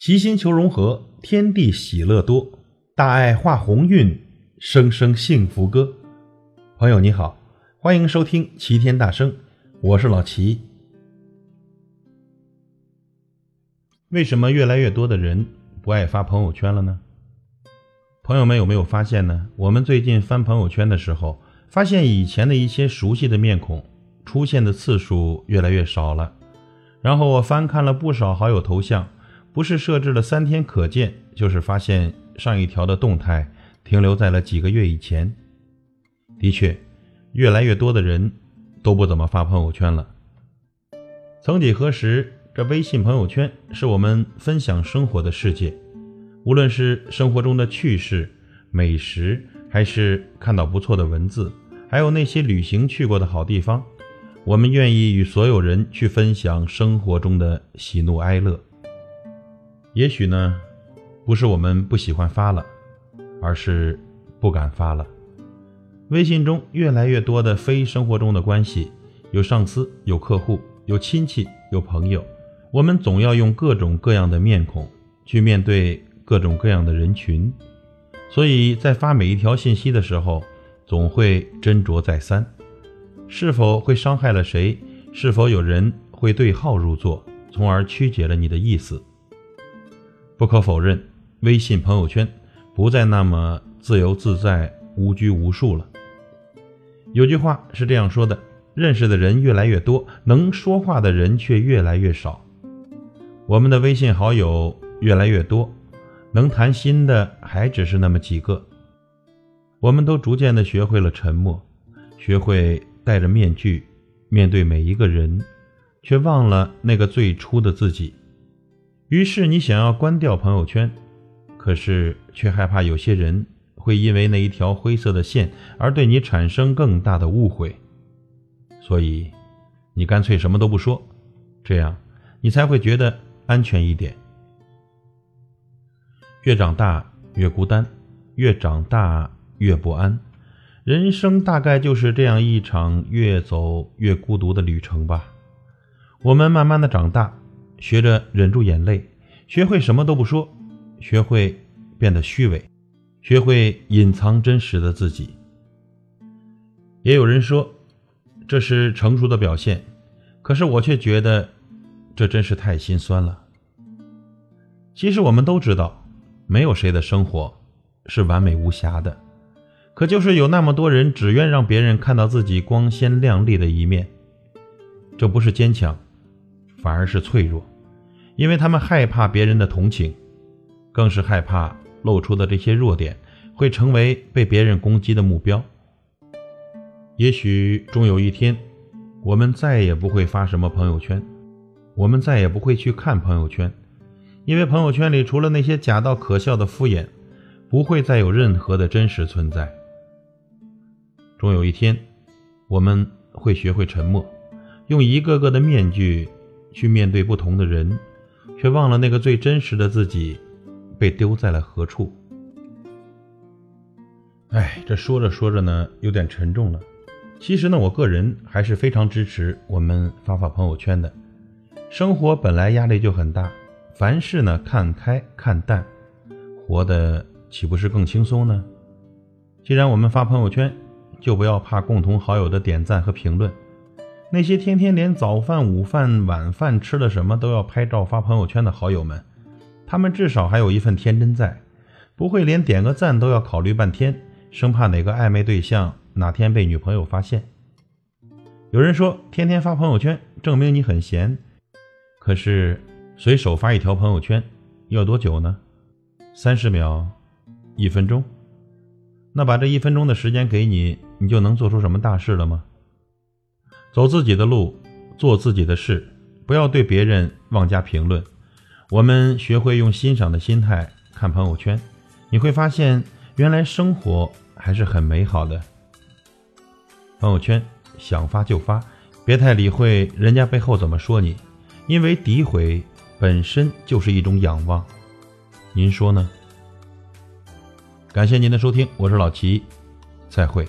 齐心求融合，天地喜乐多，大爱化鸿运，声声幸福歌。朋友你好，欢迎收听齐天大圣，我是老齐。为什么越来越多的人不爱发朋友圈了呢？朋友们有没有发现呢？我们最近翻朋友圈的时候，发现以前的一些熟悉的面孔出现的次数越来越少了。然后我翻看了不少好友头像。不是设置了三天可见，就是发现上一条的动态停留在了几个月以前。的确，越来越多的人都不怎么发朋友圈了。曾几何时，这微信朋友圈是我们分享生活的世界，无论是生活中的趣事、美食，还是看到不错的文字，还有那些旅行去过的好地方，我们愿意与所有人去分享生活中的喜怒哀乐。也许呢，不是我们不喜欢发了，而是不敢发了。微信中越来越多的非生活中的关系，有上司，有客户，有亲戚，有朋友，我们总要用各种各样的面孔去面对各种各样的人群，所以在发每一条信息的时候，总会斟酌再三，是否会伤害了谁？是否有人会对号入座，从而曲解了你的意思？不可否认，微信朋友圈不再那么自由自在、无拘无束了。有句话是这样说的：认识的人越来越多，能说话的人却越来越少。我们的微信好友越来越多，能谈心的还只是那么几个。我们都逐渐的学会了沉默，学会戴着面具面对每一个人，却忘了那个最初的自己。于是你想要关掉朋友圈，可是却害怕有些人会因为那一条灰色的线而对你产生更大的误会，所以你干脆什么都不说，这样你才会觉得安全一点。越长大越孤单，越长大越不安，人生大概就是这样一场越走越孤独的旅程吧。我们慢慢的长大。学着忍住眼泪，学会什么都不说，学会变得虚伪，学会隐藏真实的自己。也有人说这是成熟的表现，可是我却觉得这真是太心酸了。其实我们都知道，没有谁的生活是完美无瑕的，可就是有那么多人只愿让别人看到自己光鲜亮丽的一面，这不是坚强。反而是脆弱，因为他们害怕别人的同情，更是害怕露出的这些弱点会成为被别人攻击的目标。也许终有一天，我们再也不会发什么朋友圈，我们再也不会去看朋友圈，因为朋友圈里除了那些假到可笑的敷衍，不会再有任何的真实存在。终有一天，我们会学会沉默，用一个个的面具。去面对不同的人，却忘了那个最真实的自己被丢在了何处。哎，这说着说着呢，有点沉重了。其实呢，我个人还是非常支持我们发发朋友圈的。生活本来压力就很大，凡事呢看开看淡，活得岂不是更轻松呢？既然我们发朋友圈，就不要怕共同好友的点赞和评论。那些天天连早饭、午饭、晚饭吃了什么都要拍照发朋友圈的好友们，他们至少还有一份天真在，不会连点个赞都要考虑半天，生怕哪个暧昧对象哪天被女朋友发现。有人说，天天发朋友圈证明你很闲，可是随手发一条朋友圈要多久呢？三十秒，一分钟？那把这一分钟的时间给你，你就能做出什么大事了吗？走自己的路，做自己的事，不要对别人妄加评论。我们学会用欣赏的心态看朋友圈，你会发现，原来生活还是很美好的。朋友圈想发就发，别太理会人家背后怎么说你，因为诋毁本身就是一种仰望。您说呢？感谢您的收听，我是老齐，再会。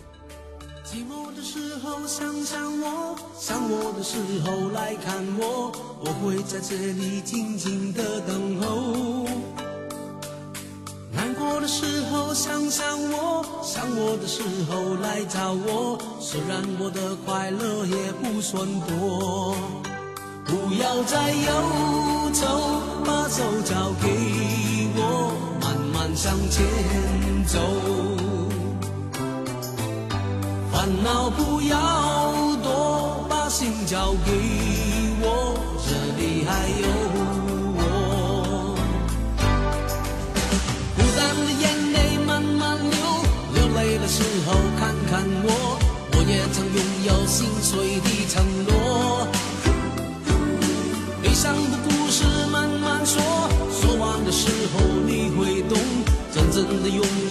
时候来看我我会在这里静静的等候难过的时候想想我想我的时候来找我虽然我的快乐也不算多。不要再忧愁把手交给我慢慢向前走。烦恼不要心交给我，这里还有我。孤单的眼泪慢慢流，流泪的时候看看我，我也曾拥有心碎的承诺。悲伤的故事慢慢说，说完的时候你会懂，真正的拥有。